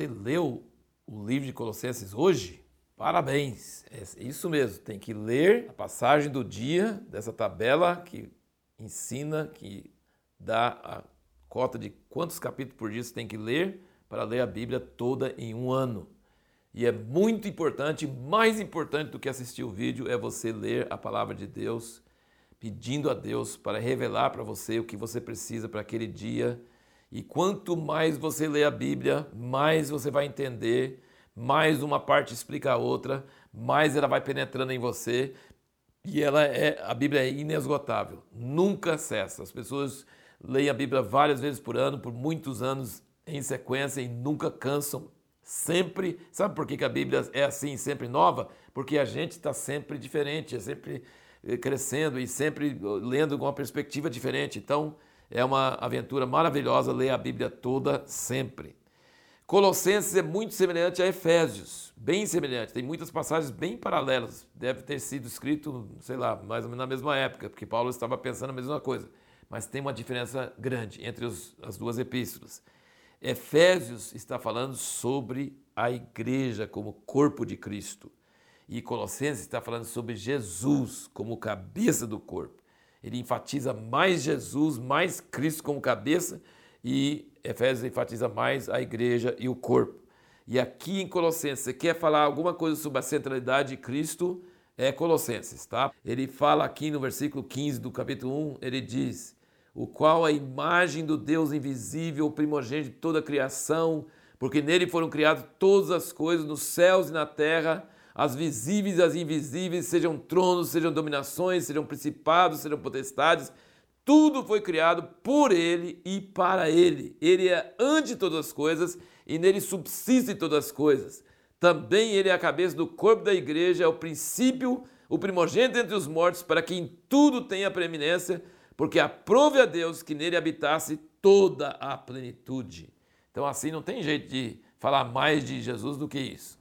Você leu o livro de Colossenses hoje? Parabéns! É isso mesmo, tem que ler a passagem do dia dessa tabela que ensina, que dá a cota de quantos capítulos por dia você tem que ler para ler a Bíblia toda em um ano. E é muito importante, mais importante do que assistir o vídeo, é você ler a palavra de Deus, pedindo a Deus para revelar para você o que você precisa para aquele dia. E quanto mais você lê a Bíblia, mais você vai entender, mais uma parte explica a outra, mais ela vai penetrando em você. E ela é, a Bíblia é inesgotável, nunca cessa. As pessoas leem a Bíblia várias vezes por ano, por muitos anos em sequência e nunca cansam sempre. Sabe por que, que a Bíblia é assim, sempre nova? Porque a gente está sempre diferente, é sempre eh, crescendo e sempre lendo com uma perspectiva diferente. Então, é uma aventura maravilhosa ler a Bíblia toda sempre. Colossenses é muito semelhante a Efésios, bem semelhante. Tem muitas passagens bem paralelas. Deve ter sido escrito, sei lá, mais ou menos na mesma época, porque Paulo estava pensando a mesma coisa. Mas tem uma diferença grande entre os, as duas epístolas. Efésios está falando sobre a igreja como corpo de Cristo. E Colossenses está falando sobre Jesus como cabeça do corpo. Ele enfatiza mais Jesus, mais Cristo como cabeça, e Efésios enfatiza mais a igreja e o corpo. E aqui em Colossenses, você quer falar alguma coisa sobre a centralidade de Cristo? É Colossenses, tá? Ele fala aqui no versículo 15 do capítulo 1, ele diz: o qual a imagem do Deus invisível, primogênito de toda a criação, porque nele foram criadas todas as coisas nos céus e na terra, as visíveis e as invisíveis, sejam tronos, sejam dominações, sejam principados, sejam potestades, tudo foi criado por ele e para ele. Ele é ante todas as coisas e nele subsistem todas as coisas. Também ele é a cabeça do corpo da igreja, é o princípio, o primogênito entre os mortos, para que em tudo tenha preeminência porque aprove a Deus que nele habitasse toda a plenitude. Então, assim, não tem jeito de falar mais de Jesus do que isso.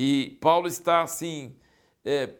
E Paulo está, assim, é,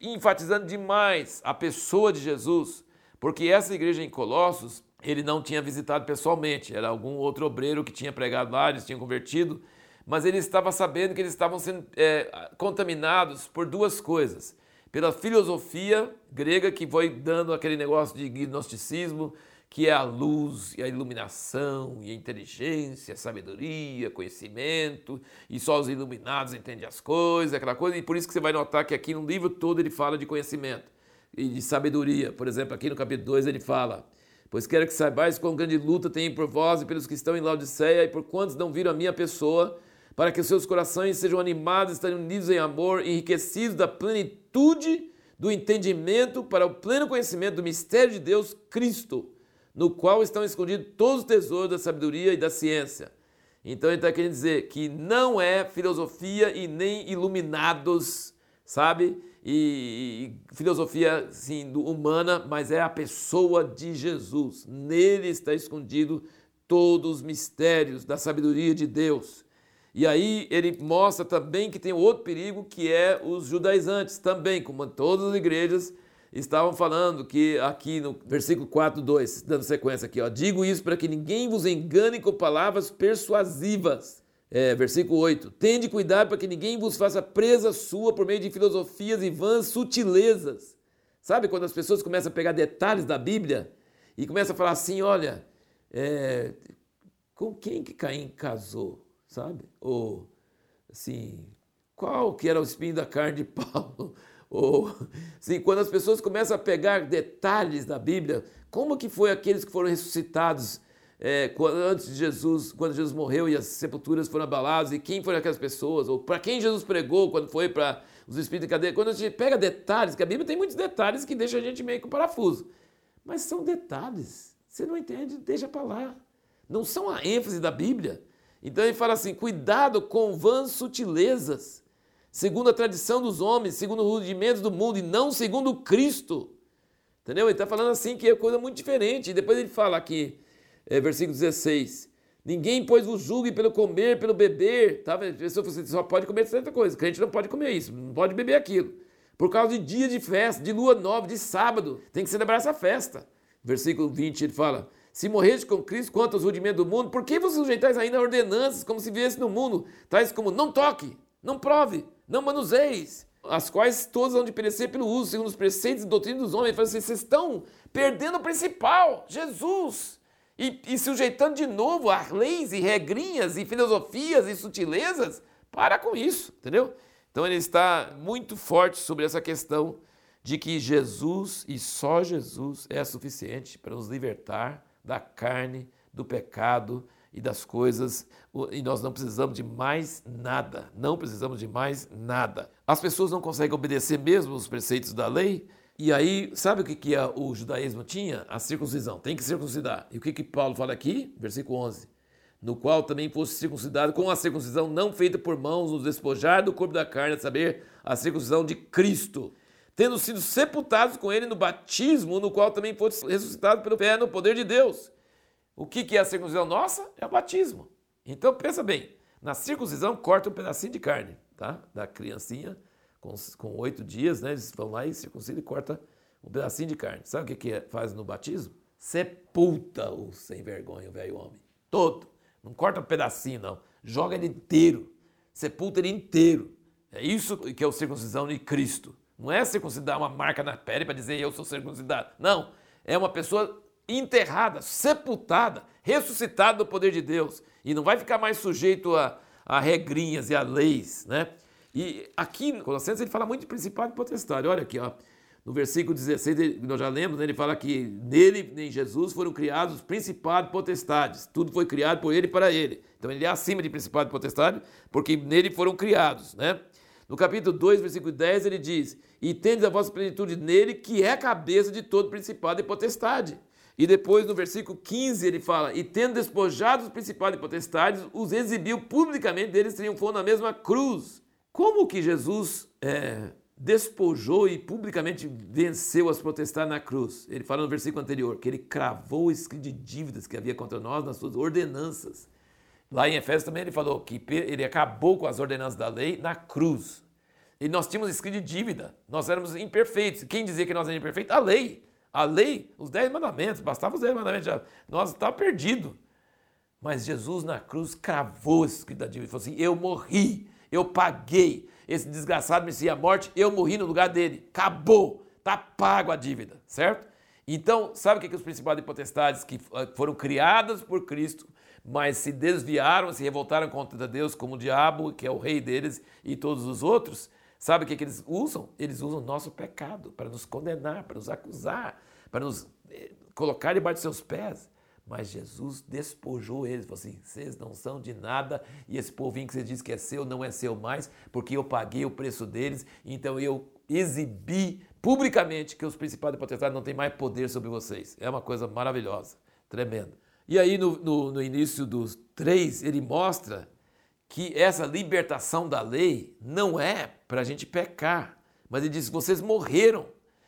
enfatizando demais a pessoa de Jesus, porque essa igreja em Colossos, ele não tinha visitado pessoalmente, era algum outro obreiro que tinha pregado lá, eles tinham convertido, mas ele estava sabendo que eles estavam sendo é, contaminados por duas coisas pela filosofia grega que foi dando aquele negócio de gnosticismo, que é a luz e a iluminação e a inteligência, a sabedoria, conhecimento, e só os iluminados entendem as coisas, aquela coisa, e por isso que você vai notar que aqui no livro todo ele fala de conhecimento e de sabedoria. Por exemplo, aqui no capítulo 2 ele fala: Pois quero que saibais quão grande luta tem por vós e pelos que estão em Laodiceia, e por quantos não viram a minha pessoa, para que os seus corações sejam animados, estejam unidos em amor, enriquecidos da plenitude do entendimento para o pleno conhecimento do mistério de Deus, Cristo, no qual estão escondidos todos os tesouros da sabedoria e da ciência. Então ele está querendo dizer que não é filosofia e nem iluminados, sabe? E, e filosofia sim, humana, mas é a pessoa de Jesus. Nele está escondido todos os mistérios da sabedoria de Deus. E aí ele mostra também que tem outro perigo que é os judaizantes também, como todas as igrejas estavam falando que aqui no versículo 4, 2, dando sequência aqui, ó, digo isso para que ninguém vos engane com palavras persuasivas. É, versículo 8, tende cuidado para que ninguém vos faça presa sua por meio de filosofias e vãs sutilezas. Sabe quando as pessoas começam a pegar detalhes da Bíblia e começam a falar assim, olha, é, com quem que Caim casou? sabe? Ou assim, qual que era o espinho da carne de Paulo? Ou assim, quando as pessoas começam a pegar detalhes da Bíblia, como que foi aqueles que foram ressuscitados é, antes de Jesus, quando Jesus morreu e as sepulturas foram abaladas, e quem foram aquelas pessoas, ou para quem Jesus pregou quando foi para os espíritos de cadeia. Quando a gente pega detalhes, que a Bíblia tem muitos detalhes que deixam a gente meio com parafuso, mas são detalhes, você não entende, deixa para lá. Não são a ênfase da Bíblia. Então ele fala assim: cuidado com vãs sutilezas, segundo a tradição dos homens, segundo os rudimentos do mundo e não segundo Cristo. Entendeu? Ele está falando assim que é coisa muito diferente. E depois ele fala aqui, é, versículo 16: Ninguém, pois, vos julgue pelo comer, pelo beber. Tá? Você só pode comer certa coisa. Crente não pode comer isso, não pode beber aquilo. Por causa de dia de festa, de lua nova, de sábado. Tem que celebrar essa festa. Versículo 20 ele fala: Se morreres com Cristo quanto aos rudimentos do mundo, por que vos sujeitais ainda a ordenanças, como se viesse no mundo, tais como não toque, não prove, não manuseis, as quais todas vão de perecer pelo uso, segundo os preceitos e doutrinas dos homens. Ele fala assim, vocês estão perdendo o principal, Jesus. E, e sujeitando de novo a leis e regrinhas e filosofias e sutilezas. Para com isso, entendeu? Então ele está muito forte sobre essa questão de que Jesus e só Jesus é suficiente para nos libertar da carne, do pecado e das coisas, e nós não precisamos de mais nada, não precisamos de mais nada. As pessoas não conseguem obedecer mesmo os preceitos da lei, e aí, sabe o que, que o judaísmo tinha? A circuncisão, tem que circuncidar. E o que, que Paulo fala aqui? Versículo 11. No qual também fosse circuncidado com a circuncisão não feita por mãos, nos despojar do corpo da carne, a saber, a circuncisão de Cristo tendo sido sepultados com ele no batismo, no qual também fosse ressuscitado pelo fé no poder de Deus. O que é a circuncisão nossa? É o batismo. Então pensa bem, na circuncisão corta um pedacinho de carne, tá? Da criancinha com, oito dias, né? Eles vão lá e circuncidam e corta um pedacinho de carne. Sabe o que, que é, faz no batismo? Sepulta o sem vergonha, o velho homem. Todo. Não corta um pedacinho, não. Joga ele inteiro. Sepulta ele inteiro. É isso que é o circuncisão de Cristo. Não é circuncidar uma marca na pele para dizer eu sou circuncidado. Não. É uma pessoa enterrada, sepultada, ressuscitada no poder de Deus. E não vai ficar mais sujeito a, a regrinhas e a leis, né? E aqui em Colossenses ele fala muito de principado e potestade. Olha aqui, ó. No versículo 16, nós já lemos, né, ele fala que nele, em Jesus, foram criados os principados e potestades. Tudo foi criado por ele e para ele. Então ele é acima de principado e potestade, porque nele foram criados, né? No capítulo 2, versículo 10, ele diz: E tendes a vossa plenitude nele, que é a cabeça de todo principado e potestade. E depois, no versículo 15, ele fala: E tendo despojado os principados e potestades, os exibiu publicamente deles, triunfou na mesma cruz. Como que Jesus é, despojou e publicamente venceu as potestades na cruz? Ele fala no versículo anterior que ele cravou o escrito de dívidas que havia contra nós nas suas ordenanças. Lá em Efésios também ele falou que ele acabou com as ordenanças da lei na cruz. E nós tínhamos escrito de dívida, nós éramos imperfeitos. Quem dizia que nós éramos imperfeitos? A lei. A lei, os dez mandamentos, bastava os dez mandamentos, já, nós estávamos perdidos. Mas Jesus na cruz cravou esse escrito da dívida e falou assim: Eu morri, eu paguei. Esse desgraçado merecia a morte, eu morri no lugar dele. Acabou, está pago a dívida, certo? Então, sabe o que, que os principais e potestades que foram criadas por Cristo mas se desviaram, se revoltaram contra Deus, como o diabo, que é o rei deles, e todos os outros, sabe o que, que eles usam? Eles usam o nosso pecado para nos condenar, para nos acusar, para nos eh, colocar debaixo de seus pés. Mas Jesus despojou eles, falou assim: vocês não são de nada, e esse povinho que você diz que é seu não é seu mais, porque eu paguei o preço deles, então eu exibi publicamente que os principais potestades não têm mais poder sobre vocês. É uma coisa maravilhosa, tremenda. E aí, no, no, no início dos três, ele mostra que essa libertação da lei não é para a gente pecar, mas ele diz: vocês morreram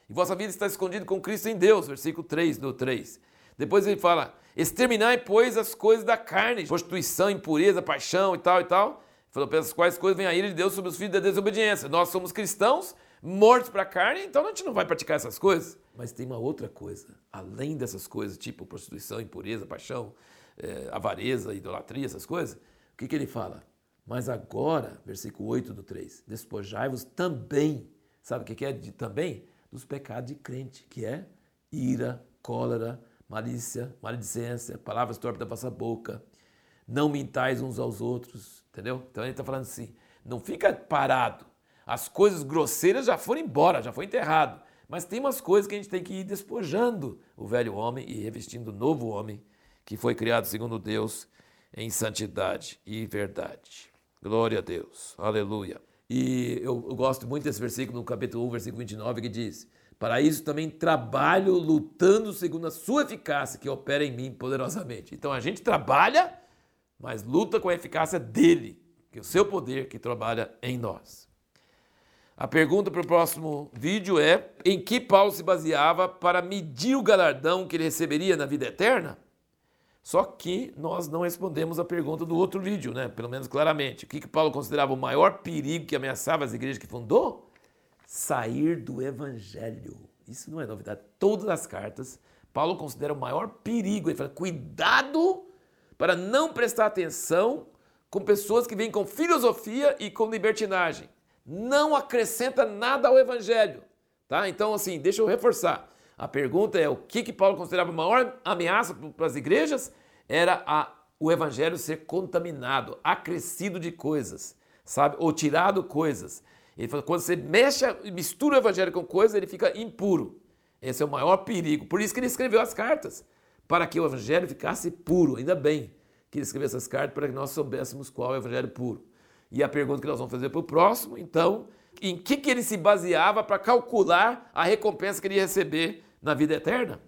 e vossa vida está escondida com Cristo em Deus, versículo 3 do 3. Depois ele fala: exterminai, pois, as coisas da carne, prostituição, impureza, paixão e tal e tal. Falou, pelas quais coisas vem a ira de Deus sobre os filhos da desobediência. Nós somos cristãos, mortos para a carne, então a gente não vai praticar essas coisas. Mas tem uma outra coisa, além dessas coisas, tipo prostituição, impureza, paixão, é, avareza, idolatria, essas coisas, o que, que ele fala? Mas agora, versículo 8 do 3, despojai-vos também, sabe o que, é de, também? Dos pecados de crente, que é ira, cólera, malícia, maledicência, palavras torpes da vossa boca, não mintais uns aos outros, entendeu? Então ele está falando assim, não fica parado, as coisas grosseiras já foram embora, já foi enterrado. Mas tem umas coisas que a gente tem que ir despojando o velho homem e revestindo o novo homem que foi criado segundo Deus em santidade e verdade. Glória a Deus. Aleluia. E eu, gosto muito desse versículo no capítulo 1, versículo 29, que diz: Para isso também trabalho lutando segundo a sua eficácia que opera em mim poderosamente. Então a gente trabalha, mas luta com a eficácia dele, que é o seu poder que trabalha em nós. A pergunta para o próximo vídeo é: em que Paulo se baseava para medir o galardão que ele receberia na vida eterna? Só que nós não respondemos a pergunta do outro vídeo, né? Pelo menos claramente. O que, que Paulo considerava o maior perigo que ameaçava as igrejas que fundou? Sair do evangelho. Isso não é novidade. Todas as cartas, Paulo considera o maior perigo. Ele fala: cuidado para não prestar atenção com pessoas que vêm com filosofia e com libertinagem. Não acrescenta nada ao evangelho. Tá? Então, assim, deixa eu reforçar. A pergunta é o que, que Paulo considerava a maior ameaça para as igrejas? Era a, o evangelho ser contaminado, acrescido de coisas, sabe? Ou tirado coisas. Ele fala, quando você mexe, mistura o evangelho com coisas, ele fica impuro. Esse é o maior perigo. Por isso que ele escreveu as cartas, para que o evangelho ficasse puro. Ainda bem que ele escreveu essas cartas para que nós soubéssemos qual é o evangelho puro. E a pergunta que nós vamos fazer para o próximo, então, em que, que ele se baseava para calcular a recompensa que ele ia receber na vida eterna?